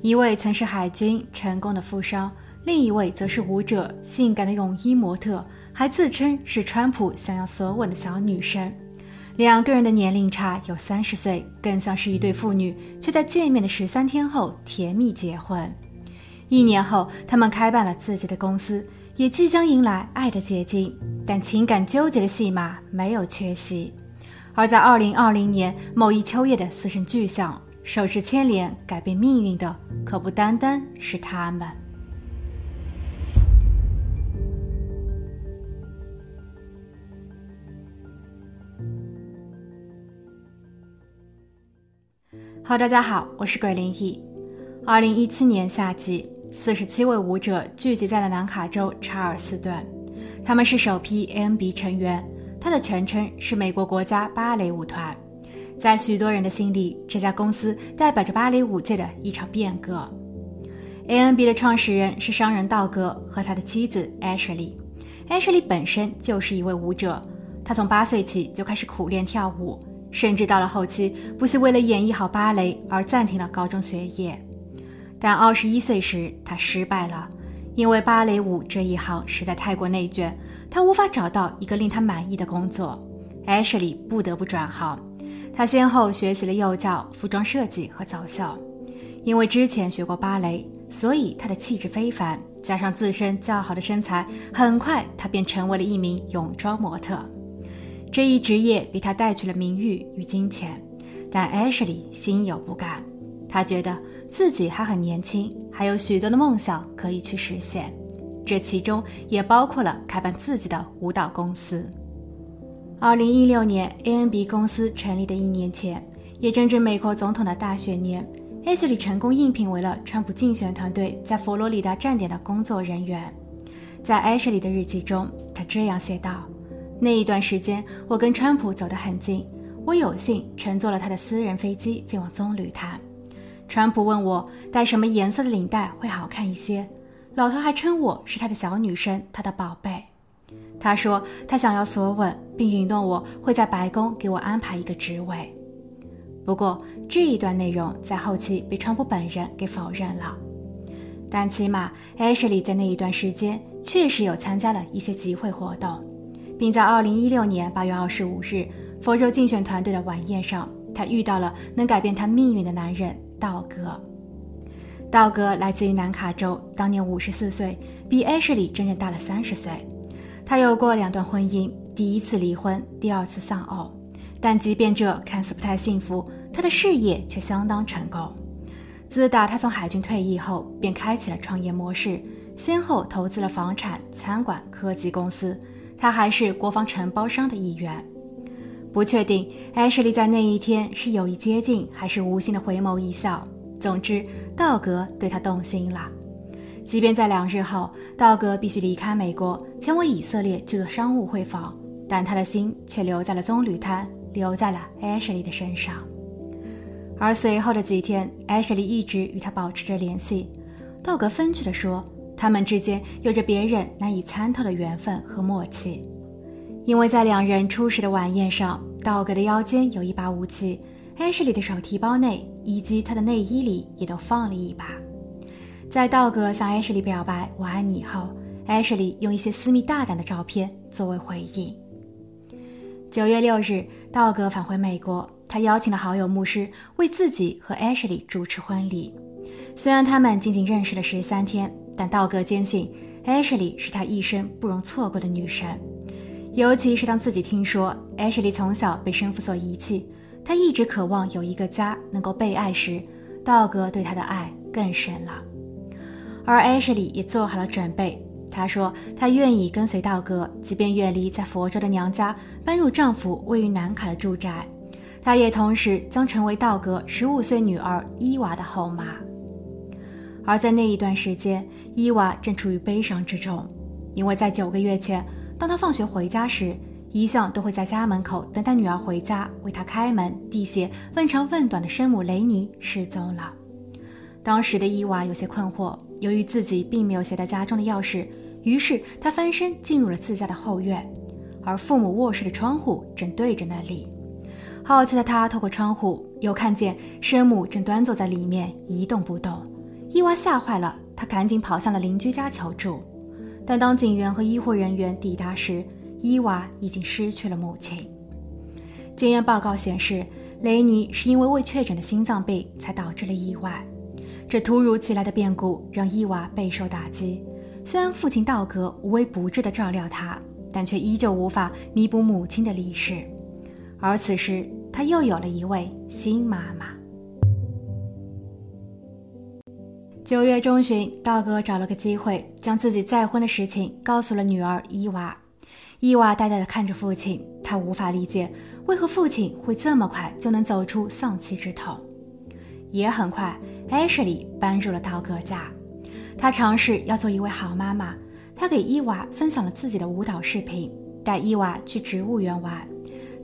一位曾是海军成功的富商，另一位则是舞者，性感的泳衣模特，还自称是川普想要索吻的小女生。两个人的年龄差有三十岁，更像是一对父女，却在见面的十三天后甜蜜结婚。一年后，他们开办了自己的公司，也即将迎来爱的结晶。但情感纠结的戏码没有缺席。而在二零二零年某一秋夜的私生巨响。手持牵连改变命运的，可不单单是他们。好，大家好，我是鬼灵异。二零一七年夏季，四十七位舞者聚集在了南卡州查尔斯顿，他们是首批 ANB 成员，它的全称是美国国家芭蕾舞团。在许多人的心里，这家公司代表着芭蕾舞界的一场变革。ANB 的创始人是商人道格和他的妻子 Ashley。Ashley 本身就是一位舞者，他从八岁起就开始苦练跳舞，甚至到了后期不惜为了演绎好芭蕾而暂停了高中学业。但二十一岁时，他失败了，因为芭蕾舞这一行实在太过内卷，他无法找到一个令他满意的工作。Ashley 不得不转行。他先后学习了幼教、服装设计和走秀，因为之前学过芭蕾，所以他的气质非凡，加上自身较好的身材，很快他便成为了一名泳装模特。这一职业给他带去了名誉与金钱，但 Ashley 心有不甘，他觉得自己还很年轻，还有许多的梦想可以去实现，这其中也包括了开办自己的舞蹈公司。二零一六年，ANB 公司成立的一年前，也正值美国总统的大选年，Ashley 成功应聘为了川普竞选团队在佛罗里达站点的工作人员。在 Ashley 的日记中，他这样写道：“那一段时间，我跟川普走得很近，我有幸乘坐了他的私人飞机飞往棕榈滩。川普问我戴什么颜色的领带会好看一些，老头还称我是他的小女生，他的宝贝。”他说他想要索吻，并允诺我会在白宫给我安排一个职位。不过这一段内容在后期被川普本人给否认了。但起码 Ashley 在那一段时间确实有参加了一些集会活动，并在2016年8月25日佛州竞选团队的晚宴上，他遇到了能改变他命运的男人道格。道格来自于南卡州，当年54岁，比 Ashley 整整大了30岁。他有过两段婚姻，第一次离婚，第二次丧偶，但即便这看似不太幸福，他的事业却相当成功。自打他从海军退役后，便开启了创业模式，先后投资了房产、餐馆、科技公司。他还是国防承包商的一员。不确定艾什莉在那一天是有意接近，还是无心的回眸一笑。总之，道格对他动心了。即便在两日后，道格必须离开美国，前往以色列去做商务会访，但他的心却留在了棕榈滩，留在了 Ashley 的身上。而随后的几天，Ashley 一直与他保持着联系。道格风趣地说，他们之间有着别人难以参透的缘分和默契，因为在两人初始的晚宴上，道格的腰间有一把武器，Ashley 的手提包内以及他的内衣里也都放了一把。在道格向 Ashley 表白“我爱你”后，，Ashley 用一些私密大胆的照片作为回应。九月六日，道格返回美国，他邀请了好友牧师为自己和 Ashley 主持婚礼。虽然他们仅仅认识了十三天，但道格坚信 Ashley 是他一生不容错过的女神。尤其是当自己听说 Ashley 从小被生父所遗弃，他一直渴望有一个家能够被爱时，道格对他的爱更深了。而艾什莉也做好了准备。她说：“她愿意跟随道格，即便远离在佛州的娘家，搬入丈夫位于南卡的住宅。她也同时将成为道格十五岁女儿伊娃的后妈。”而在那一段时间，伊娃正处于悲伤之中，因为在九个月前，当她放学回家时，一向都会在家门口等待女儿回家、为她开门、递鞋、问长问短的生母雷尼失踪了。当时的伊娃有些困惑。由于自己并没有携带家中的钥匙，于是他翻身进入了自家的后院，而父母卧室的窗户正对着那里。好奇的他透过窗户，又看见生母正端坐在里面一动不动。伊娃吓坏了，她赶紧跑向了邻居家求助。但当警员和医护人员抵达时，伊娃已经失去了母亲。检验报告显示，雷尼是因为未确诊的心脏病才导致了意外。这突如其来的变故让伊娃备受打击。虽然父亲道格无微不至地照料他，但却依旧无法弥补母亲的离世。而此时，他又有了一位新妈妈。九月中旬，道格找了个机会，将自己再婚的事情告诉了女儿伊娃。伊娃呆呆地看着父亲，他无法理解。为何父亲会这么快就能走出丧妻之痛？也很快，Ashley 搬入了道格家。她尝试要做一位好妈妈。她给伊娃分享了自己的舞蹈视频，带伊娃去植物园玩。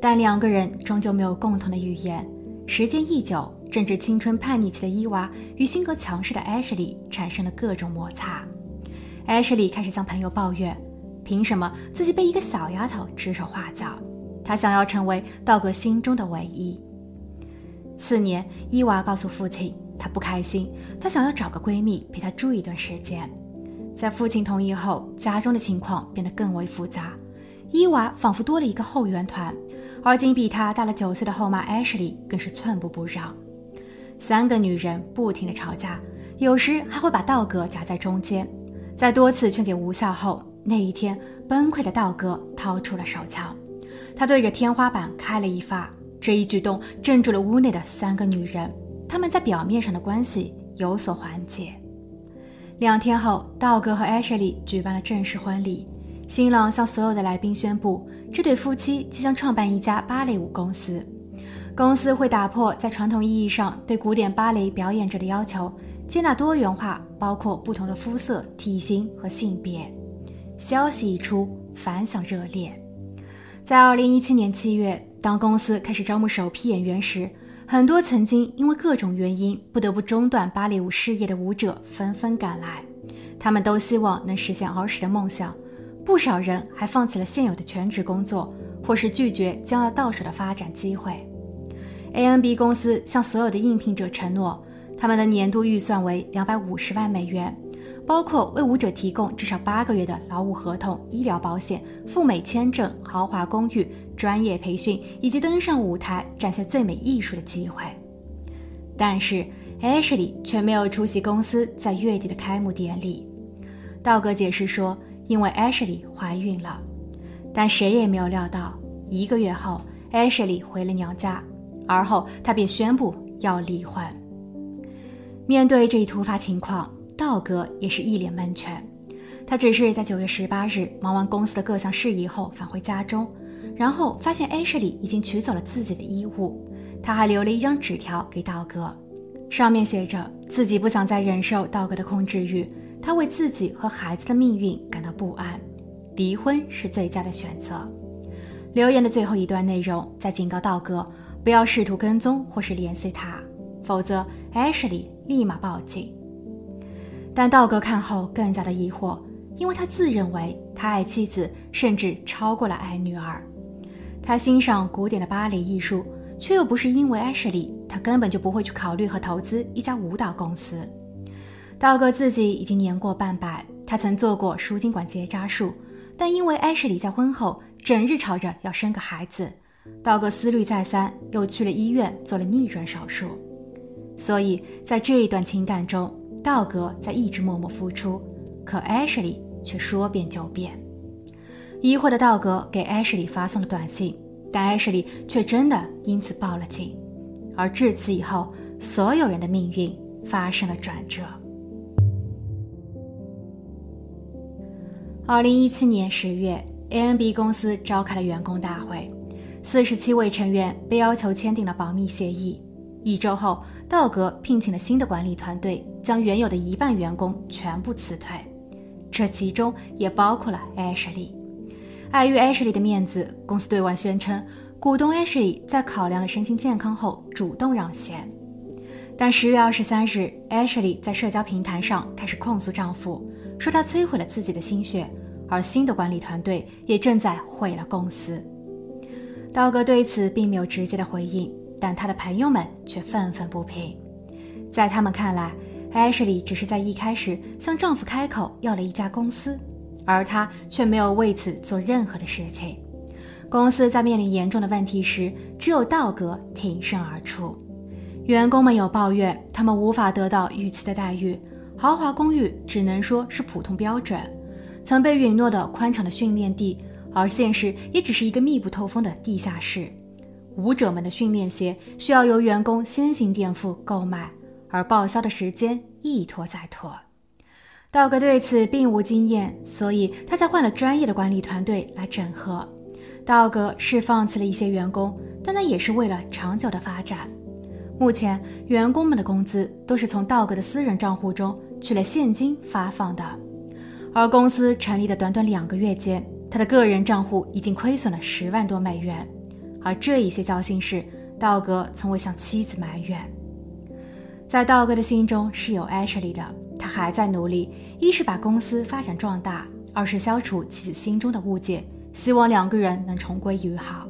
但两个人终究没有共同的语言。时间一久，正值青春叛逆期的伊娃与性格强势的 Ashley 产生了各种摩擦。Ashley 开始向朋友抱怨：凭什么自己被一个小丫头指手画脚？他想要成为道格心中的唯一。次年，伊娃告诉父亲，她不开心，她想要找个闺蜜陪她住一段时间。在父亲同意后，家中的情况变得更为复杂。伊娃仿佛多了一个后援团，而仅比她大了九岁的后妈 Ashley 更是寸步不让。三个女人不停地吵架，有时还会把道格夹在中间。在多次劝解无效后，那一天，崩溃的道格掏出了手枪。他对着天花板开了一发，这一举动镇住了屋内的三个女人，他们在表面上的关系有所缓解。两天后，道格和艾什莉举办了正式婚礼，新郎向所有的来宾宣布，这对夫妻即将创办一家芭蕾舞公司，公司会打破在传统意义上对古典芭蕾表演者的要求，接纳多元化，包括不同的肤色、体型和性别。消息一出，反响热烈。在二零一七年七月，当公司开始招募首批演员时，很多曾经因为各种原因不得不中断芭蕾舞事业的舞者纷纷赶来。他们都希望能实现儿时的梦想，不少人还放弃了现有的全职工作，或是拒绝将要到手的发展机会。A N B 公司向所有的应聘者承诺，他们的年度预算为两百五十万美元。包括为舞者提供至少八个月的劳务合同、医疗保险、赴美签证、豪华公寓、专业培训以及登上舞台展现最美艺术的机会。但是，Ashley 却没有出席公司在月底的开幕典礼。道格解释说，因为 Ashley 怀孕了。但谁也没有料到，一个月后，Ashley 回了娘家，而后他便宣布要离婚。面对这一突发情况。道格也是一脸蒙圈，他只是在九月十八日忙完公司的各项事宜后返回家中，然后发现艾什莉已经取走了自己的衣物，他还留了一张纸条给道格，上面写着自己不想再忍受道格的控制欲，他为自己和孩子的命运感到不安，离婚是最佳的选择。留言的最后一段内容在警告道格不要试图跟踪或是联系他，否则艾什莉立马报警。但道格看后更加的疑惑，因为他自认为他爱妻子，甚至超过了爱女儿。他欣赏古典的芭蕾艺术，却又不是因为艾什莉，他根本就不会去考虑和投资一家舞蹈公司。道格自己已经年过半百，他曾做过输精管结扎术，但因为艾什莉在婚后整日吵着要生个孩子，道格思虑再三，又去了医院做了逆转手术。所以在这一段情感中。道格在一直默默付出，可艾什莉却说变就变。疑惑的道格给艾什莉发送了短信，但艾什莉却真的因此报了警。而至此以后，所有人的命运发生了转折。二零一七年十月，A N B 公司召开了员工大会，四十七位成员被要求签订了保密协议。一周后，道格聘请了新的管理团队。将原有的一半员工全部辞退，这其中也包括了 Ashley。碍于 Ashley 的面子，公司对外宣称，股东 Ashley 在考量了身心健康后主动让贤。但十月二十三日，Ashley 在社交平台上开始控诉丈夫，说他摧毁了自己的心血，而新的管理团队也正在毁了公司。道格对此并没有直接的回应，但他的朋友们却愤愤不平，在他们看来。Ashley 只是在一开始向丈夫开口要了一家公司，而她却没有为此做任何的事情。公司在面临严重的问题时，只有道格挺身而出。员工们有抱怨，他们无法得到预期的待遇，豪华公寓只能说是普通标准，曾被允诺的宽敞的训练地，而现实也只是一个密不透风的地下室。舞者们的训练鞋需要由员工先行垫付购买。而报销的时间一拖再拖，道格对此并无经验，所以他才换了专业的管理团队来整合。道格是放弃了一些员工，但那也是为了长久的发展。目前，员工们的工资都是从道格的私人账户中取了现金发放的，而公司成立的短短两个月间，他的个人账户已经亏损了十万多美元，而这一些糟心事，道格从未向妻子埋怨。在道哥的心中是有 Ashley 的，他还在努力，一是把公司发展壮大，二是消除妻子心中的误解，希望两个人能重归于好。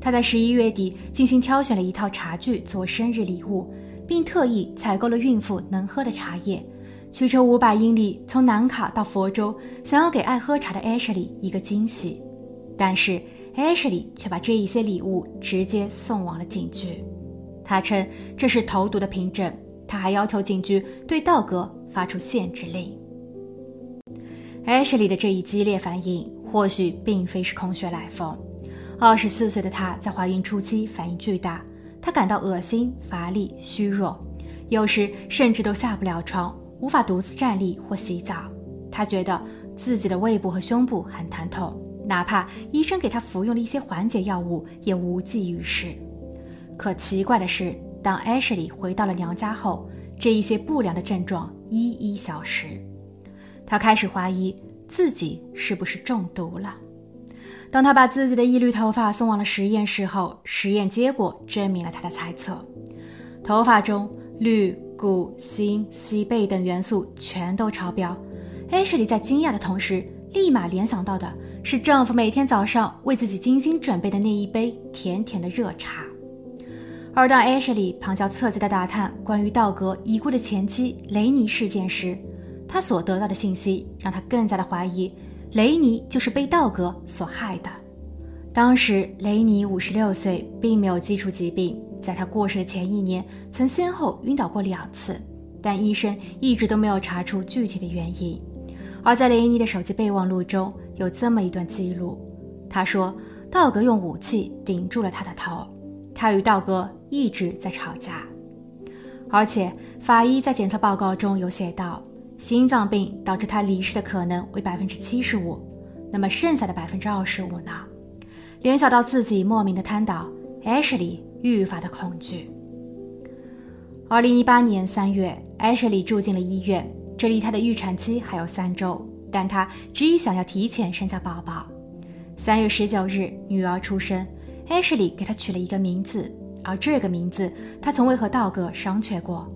他在十一月底精心挑选了一套茶具做生日礼物，并特意采购了孕妇能喝的茶叶，驱车五百英里从南卡到佛州，想要给爱喝茶的 Ashley 一个惊喜。但是 Ashley 却把这一些礼物直接送往了警局。他称这是投毒的凭证，他还要求警局对道格发出限制令。Ashley 的这一激烈反应或许并非是空穴来风。二十四岁的她在怀孕初期反应巨大，她感到恶心、乏力、虚弱，有时甚至都下不了床，无法独自站立或洗澡。她觉得自己的胃部和胸部很疼痛，哪怕医生给她服用了一些缓解药物，也无济于事。可奇怪的是，当 Ashley 回到了娘家后，这一些不良的症状一一消失。她开始怀疑自己是不是中毒了。当她把自己的一缕头发送往了实验室后，实验结果证明了她的猜测：头发中氯、钴、锌、硒、钡等元素全都超标。Ashley 在惊讶的同时，立马联想到的是丈夫每天早上为自己精心准备的那一杯甜甜的热茶。而当 Ashley 旁敲侧击地打探关于道格已故的前妻雷尼事件时，他所得到的信息让他更加的怀疑，雷尼就是被道格所害的。当时雷尼五十六岁，并没有基础疾病，在他过世的前一年曾先后晕倒过两次，但医生一直都没有查出具体的原因。而在雷尼的手机备忘录中有这么一段记录，他说道格用武器顶住了他的头。他与道格一直在吵架，而且法医在检测报告中有写到，心脏病导致他离世的可能为百分之七十五，那么剩下的百分之二十五呢？联想到自己莫名的瘫倒，Ashley 愈发的恐惧。二零一八年三月，Ashley 住进了医院，这离她的预产期还有三周，但她执意想要提前生下宝宝。三月十九日，女儿出生。Ashley 给他取了一个名字，而这个名字他从未和道格商榷过。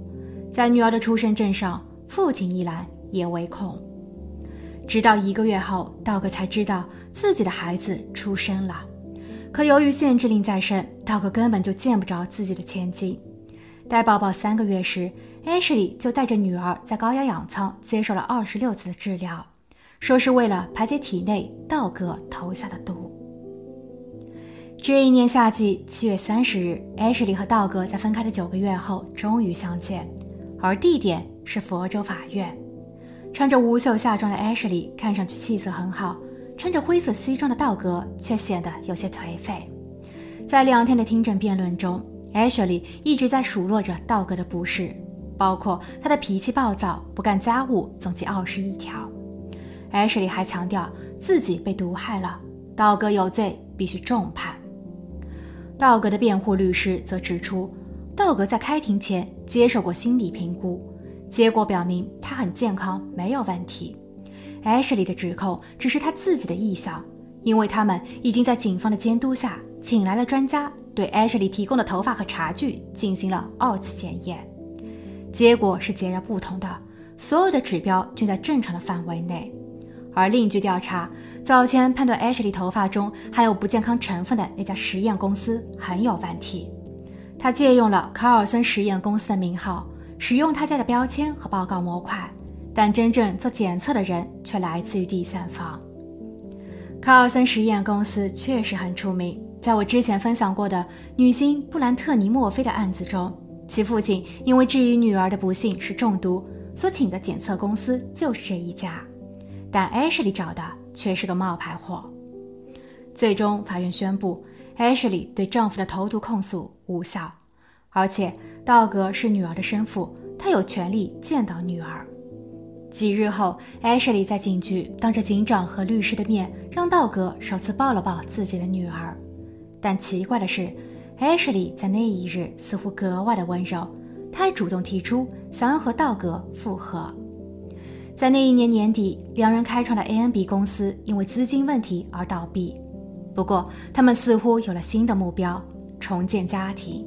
在女儿的出生证上，父亲一栏也为空。直到一个月后，道格才知道自己的孩子出生了。可由于限制令在身，道格根本就见不着自己的千金。待宝宝三个月时，Ashley 就带着女儿在高压氧舱接受了二十六次的治疗，说是为了排解体内道格投下的毒。这一年夏季七月三十日，Ashley 和道格在分开的九个月后终于相见，而地点是佛州法院。穿着无袖夏装的 Ashley 看上去气色很好，穿着灰色西装的道格却显得有些颓废。在两天的听证辩论中，Ashley 一直在数落着道格的不是，包括他的脾气暴躁、不干家务，总计二十一条。Ashley 还强调自己被毒害了，道格有罪，必须重判。道格的辩护律师则指出，道格在开庭前接受过心理评估，结果表明他很健康，没有问题。Ashley 的指控只是他自己的臆想，因为他们已经在警方的监督下请来了专家，对 Ashley 提供的头发和茶具进行了二次检验，结果是截然不同的，所有的指标均在正常的范围内。而另据调查，早前判断 Ashley 头发中含有不健康成分的那家实验公司很有问题。他借用了卡尔森实验公司的名号，使用他家的标签和报告模块，但真正做检测的人却来自于第三方。卡尔森实验公司确实很出名，在我之前分享过的女星布兰特尼·墨菲的案子中，其父亲因为质疑女儿的不幸是中毒，所请的检测公司就是这一家，但 Ashley 找的却是个冒牌货。最终，法院宣布 Ashley 对丈夫的投毒控诉无效。而且道格是女儿的生父，他有权利见到女儿。几日后，，Ashley 在警局当着警长和律师的面，让道格首次抱了抱自己的女儿。但奇怪的是，，Ashley 在那一日似乎格外的温柔，她还主动提出想要和道格复合。在那一年年底，两人开创的 A N B 公司因为资金问题而倒闭。不过，他们似乎有了新的目标：重建家庭。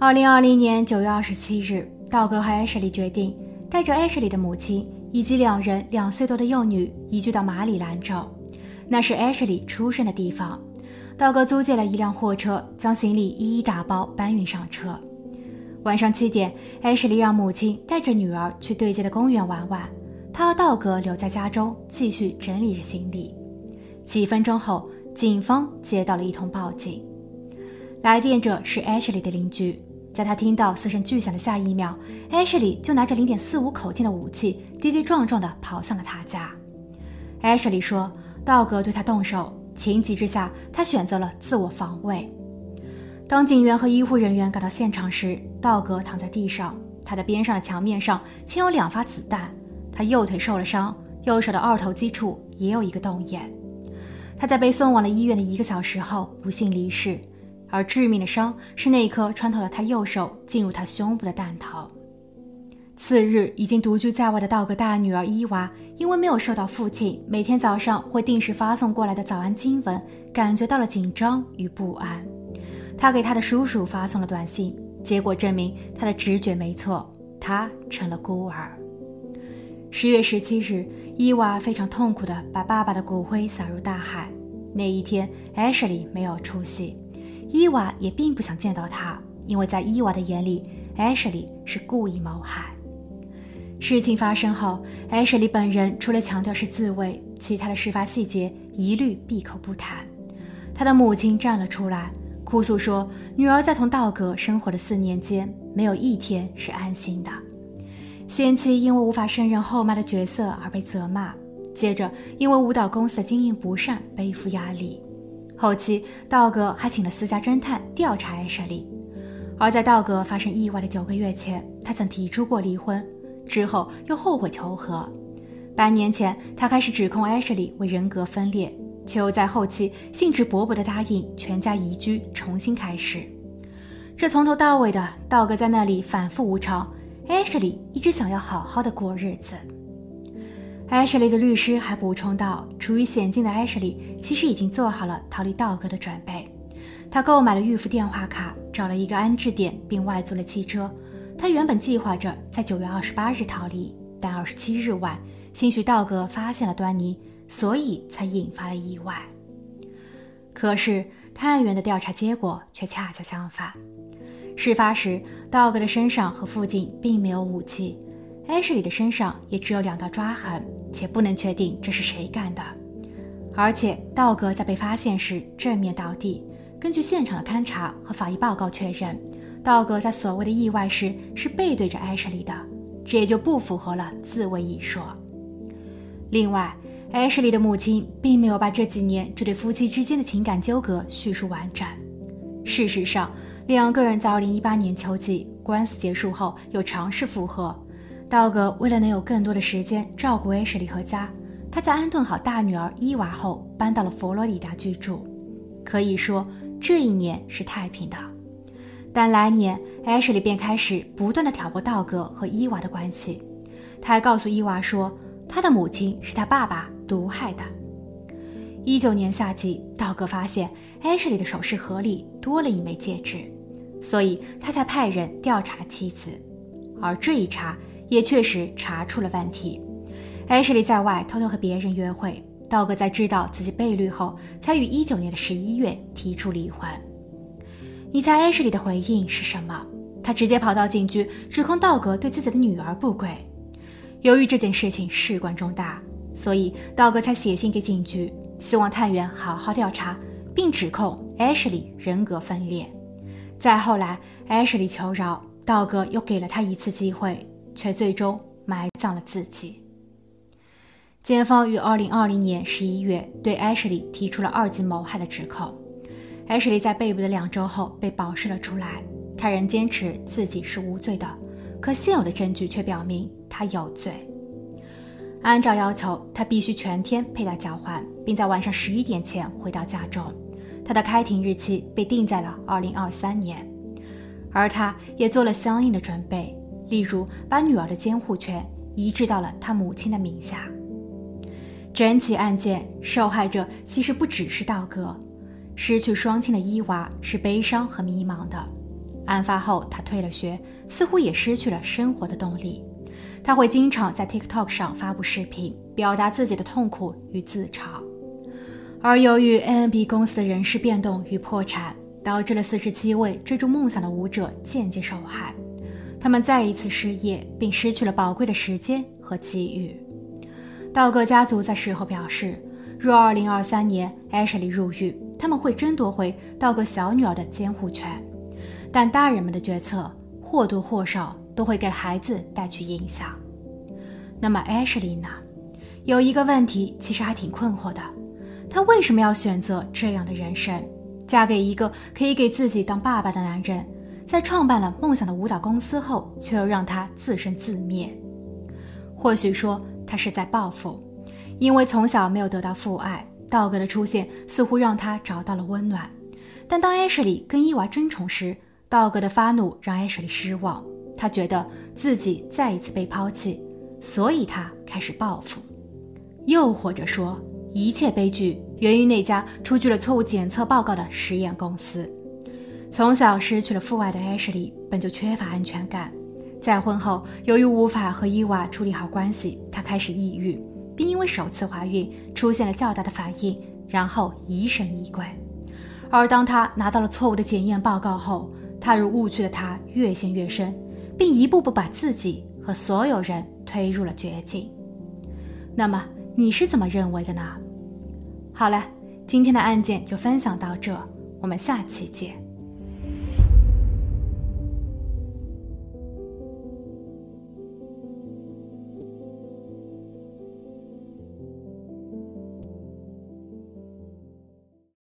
二零二零年九月二十七日，道格和艾什莉决定带着艾什莉的母亲以及两人两岁多的幼女移居到马里兰州，那是艾什莉出生的地方。道格租借了一辆货车，将行李一一打包搬运上车。晚上七点，艾什莉让母亲带着女儿去对街的公园玩玩，她和道格留在家中继续整理着行李。几分钟后，警方接到了一通报警，来电者是艾什莉的邻居。在他听到四声巨响的下一秒，艾什莉就拿着零点四五口径的武器，跌跌撞撞地跑向了他家。艾什莉说：“道格对他动手，情急之下，他选择了自我防卫。”当警员和医护人员赶到现场时，道格躺在地上，他的边上的墙面上嵌有两发子弹，他右腿受了伤，右手的二头肌处也有一个洞眼。他在被送往了医院的一个小时后不幸离世。而致命的伤是那颗穿透了他右手进入他胸部的弹头。次日，已经独居在外的道格大女儿伊娃，因为没有收到父亲每天早上会定时发送过来的早安经文，感觉到了紧张与不安。他给他的叔叔发送了短信，结果证明他的直觉没错，他成了孤儿。十月十七日，伊娃非常痛苦地把爸爸的骨灰撒入大海。那一天，艾什莉没有出席。伊娃也并不想见到他，因为在伊娃的眼里，艾什莉是故意谋害。事情发生后，艾什莉本人除了强调是自卫，其他的事发细节一律闭口不谈。他的母亲站了出来，哭诉说，女儿在同道格生活的四年间，没有一天是安心的。先妻因为无法胜任后妈的角色而被责骂，接着因为舞蹈公司的经营不善背负压力。后期，道格还请了私家侦探调查艾舍利。而在道格发生意外的九个月前，他曾提出过离婚，之后又后悔求和。半年前，他开始指控艾舍利为人格分裂，却又在后期兴致勃勃地答应全家移居，重新开始。这从头到尾的道格在那里反复无常，，Ashley 一直想要好好的过日子。Ashley 的律师还补充道：“处于险境的 Ashley 其实已经做好了逃离道格的准备。他购买了预付电话卡，找了一个安置点，并外租了汽车。他原本计划着在九月二十八日逃离，但二十七日晚，兴许道格发现了端倪，所以才引发了意外。可是探员的调查结果却恰恰相反。事发时，道格的身上和附近并没有武器。”艾什莉的身上也只有两道抓痕，且不能确定这是谁干的。而且道格在被发现时正面倒地。根据现场的勘查和法医报告确认，道格在所谓的意外时是背对着艾什莉的，这也就不符合了自卫一说。另外，Ashley 的母亲并没有把这几年这对夫妻之间的情感纠葛叙述完整。事实上，两个人在2018年秋季官司结束后又尝试复合。道格为了能有更多的时间照顾 Ashley 和家，他在安顿好大女儿伊娃后，搬到了佛罗里达居住。可以说，这一年是太平的。但来年，Ashley 便开始不断的挑拨道格和伊娃的关系。他还告诉伊娃说，他的母亲是他爸爸毒害的。一九年夏季，道格发现 Ashley 的首饰盒里多了一枚戒指，所以他才派人调查妻子。而这一查。也确实查出了问题。Ashley 在外偷偷和别人约会，道格在知道自己被绿后，才于一九年的十一月提出离婚。你猜 Ashley 的回应是什么？他直接跑到警局，指控道格对自己的女儿不轨。由于这件事情事关重大，所以道格才写信给警局，希望探员好好调查，并指控 Ashley 人格分裂。再后来，，Ashley 求饶，道格又给了他一次机会，却最终埋葬了自己。检方于2020年11月对 Ashley 提出了二级谋害的指控。Ashley 在被捕的两周后被保释了出来。他仍坚持自己是无罪的，可现有的证据却表明他有罪。按照要求，他必须全天佩戴脚环，并在晚上十一点前回到家中。他的开庭日期被定在了二零二三年，而他也做了相应的准备，例如把女儿的监护权移植到了他母亲的名下。整起案件，受害者其实不只是道格，失去双亲的伊娃是悲伤和迷茫的。案发后，他退了学，似乎也失去了生活的动力。他会经常在 TikTok 上发布视频，表达自己的痛苦与自嘲。而由于 ANB 公司的人事变动与破产，导致了四十七位追逐梦想的舞者间接受害。他们再一次失业，并失去了宝贵的时间和机遇。道格家族在事后表示，若2023年 Ashley 入狱，他们会争夺回道格小女儿的监护权。但大人们的决策或多或少都会给孩子带去影响。那么 Ashley 呢？有一个问题其实还挺困惑的：她为什么要选择这样的人生，嫁给一个可以给自己当爸爸的男人，在创办了梦想的舞蹈公司后，却又让他自生自灭？或许说他是在报复，因为从小没有得到父爱，道格的出现似乎让他找到了温暖。但当 Ashley 跟伊娃争宠时，道格的发怒让艾什利失望，他觉得自己再一次被抛弃，所以他开始报复。又或者说，一切悲剧源于那家出具了错误检测报告的实验公司。从小失去了父爱的艾什利本就缺乏安全感，在婚后由于无法和伊娃处理好关系，她开始抑郁，并因为首次怀孕出现了较大的反应，然后疑神疑鬼。而当她拿到了错误的检验报告后，踏入误区的他越陷越深，并一步步把自己和所有人推入了绝境。那么你是怎么认为的呢？好了，今天的案件就分享到这，我们下期见。